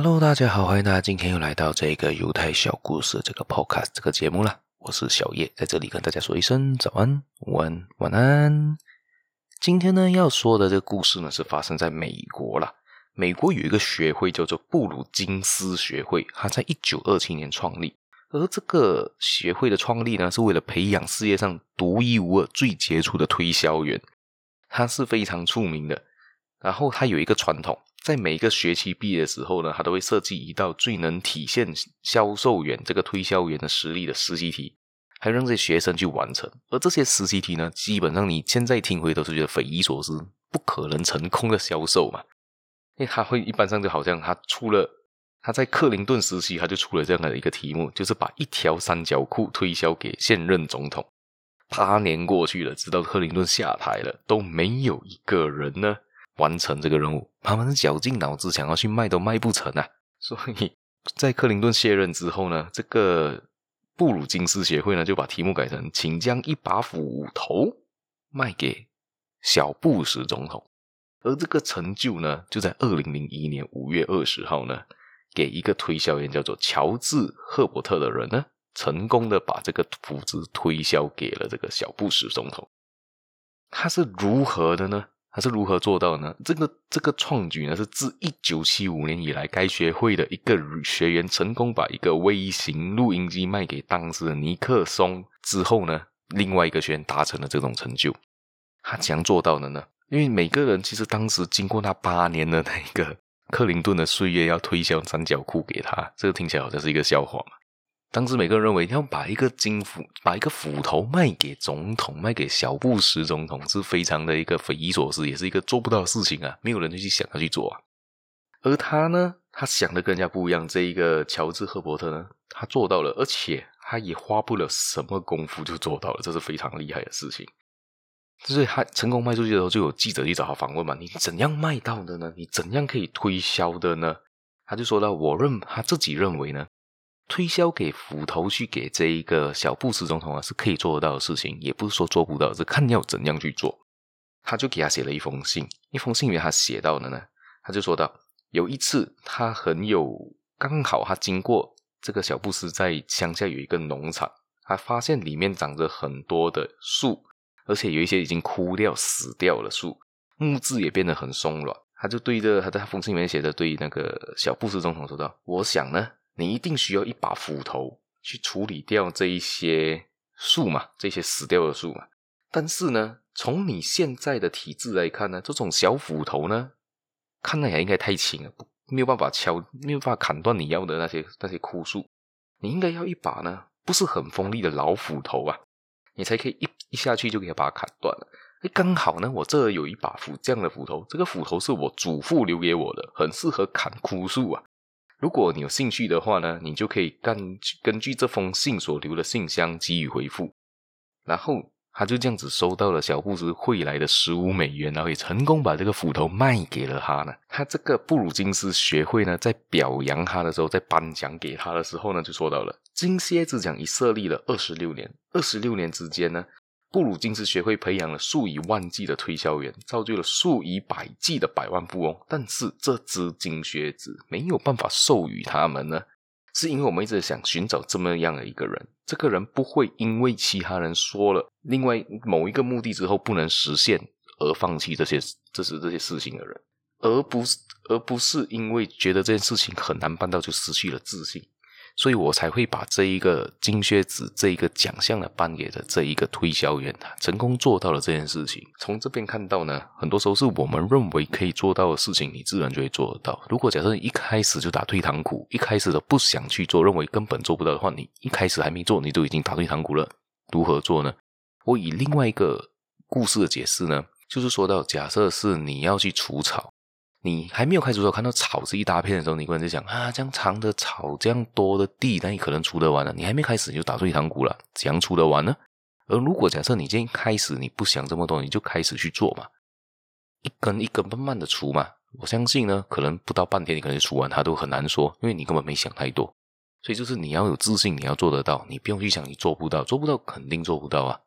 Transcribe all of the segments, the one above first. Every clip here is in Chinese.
Hello，大家好，欢迎大家今天又来到这个犹太小故事这个 Podcast 这个节目啦。我是小叶，在这里跟大家说一声早安、午安、晚安。今天呢要说的这个故事呢是发生在美国啦。美国有一个学会叫做布鲁金斯学会，它在一九二七年创立。而这个学会的创立呢是为了培养世界上独一无二、最杰出的推销员，它是非常出名的。然后它有一个传统。在每个学期毕业的时候呢，他都会设计一道最能体现销售员这个推销员的实力的实习题，还让这些学生去完成。而这些实习题呢，基本上你现在听回都是觉得匪夷所思，不可能成功的销售嘛。因为他会一般上就好像他出了他在克林顿时期，他就出了这样的一个题目，就是把一条三角裤推销给现任总统。八年过去了，直到克林顿下台了，都没有一个人呢。完成这个任务，他们是绞尽脑汁想要去卖都卖不成啊！所以在克林顿卸任之后呢，这个布鲁金斯协会呢就把题目改成“请将一把斧头卖给小布什总统”，而这个成就呢，就在二零零一年五月二十号呢，给一个推销员叫做乔治赫伯特的人呢，成功的把这个斧子推销给了这个小布什总统。他是如何的呢？他是如何做到呢？这个这个创举呢，是自一九七五年以来，该学会的一个学员成功把一个微型录音机卖给当时的尼克松之后呢，另外一个学员达成了这种成就。他怎样做到的呢？因为每个人其实当时经过那八年的那个克林顿的岁月，要推销三角裤给他，这个听起来好像是一个笑话嘛。当时每个人认为要把一个金斧，把一个斧头卖给总统，卖给小布什总统，是非常的一个匪夷所思，也是一个做不到的事情啊！没有人去想要去做啊。而他呢，他想的更加不一样。这一个乔治赫伯特呢，他做到了，而且他也花不了什么功夫就做到了，这是非常厉害的事情。所以他成功卖出去的时候，就有记者去找他访问嘛：“你怎样卖到的呢？你怎样可以推销的呢？”他就说到：“我认他自己认为呢。”推销给斧头去给这一个小布什总统啊，是可以做得到的事情，也不是说做不到，是看要怎样去做。他就给他写了一封信，一封信里面他写到的呢，他就说到有一次他很有刚好他经过这个小布什在乡下有一个农场，他发现里面长着很多的树，而且有一些已经枯掉死掉了树，木质也变得很松软。他就对着他在封信里面写的对那个小布什总统说道：“我想呢。”你一定需要一把斧头去处理掉这一些树嘛，这些死掉的树嘛。但是呢，从你现在的体质来看呢，这种小斧头呢，看来也应该太轻了，没有办法敲，没有办法砍断你要的那些那些枯树。你应该要一把呢，不是很锋利的老斧头啊，你才可以一一下去就给它把它砍断了。哎，刚好呢，我这有一把斧这样的斧头，这个斧头是我祖父留给我的，很适合砍枯树啊。如果你有兴趣的话呢，你就可以根根据这封信所留的信箱给予回复，然后他就这样子收到了小布什汇来的十五美元，然后也成功把这个斧头卖给了他呢。他这个布鲁金斯学会呢，在表扬他的时候，在颁奖给他的时候呢，就说到了金蝎子奖已设立了二十六年，二十六年之间呢。布鲁金斯学会培养了数以万计的推销员，造就了数以百计的百万富翁。但是这只金靴子没有办法授予他们呢，是因为我们一直想寻找这么样的一个人。这个人不会因为其他人说了另外某一个目的之后不能实现而放弃这些这是这些事情的人，而不是而不是因为觉得这件事情很难办到就失去了自信。所以我才会把这一个金靴子这一个奖项呢颁给了这一个推销员，他成功做到了这件事情。从这边看到呢，很多时候是我们认为可以做到的事情，你自然就会做得到。如果假设你一开始就打退堂鼓，一开始都不想去做，认为根本做不到的话，你一开始还没做，你都已经打退堂鼓了，如何做呢？我以另外一个故事的解释呢，就是说到，假设是你要去除草。你还没有开始的时候，看到草是一大片的时候，你可能在想啊，这样长的草，这样多的地，那你可能除得完了。你还没开始你就打退堂鼓了，怎样除得完呢？而如果假设你今天开始，你不想这么多，你就开始去做嘛，一根一根慢慢的除嘛。我相信呢，可能不到半天，你可能就除完它都很难说，因为你根本没想太多。所以就是你要有自信，你要做得到，你不用去想你做不到，做不到肯定做不到啊。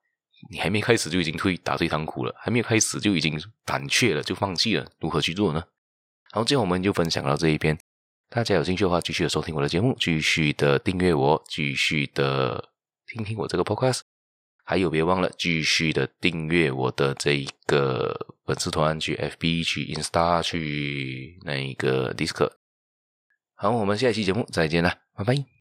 你还没开始就已经退打退堂鼓了，还没有开始就已经胆怯了，就放弃了，如何去做呢？好，今天我们就分享到这一篇。大家有兴趣的话，继续的收听我的节目，继续的订阅我，继续的听听我这个 podcast。还有，别忘了继续的订阅我的这一个粉丝团，去 FB、去 Insta、去那一个 Discord。好，我们下一期节目再见啦，拜拜。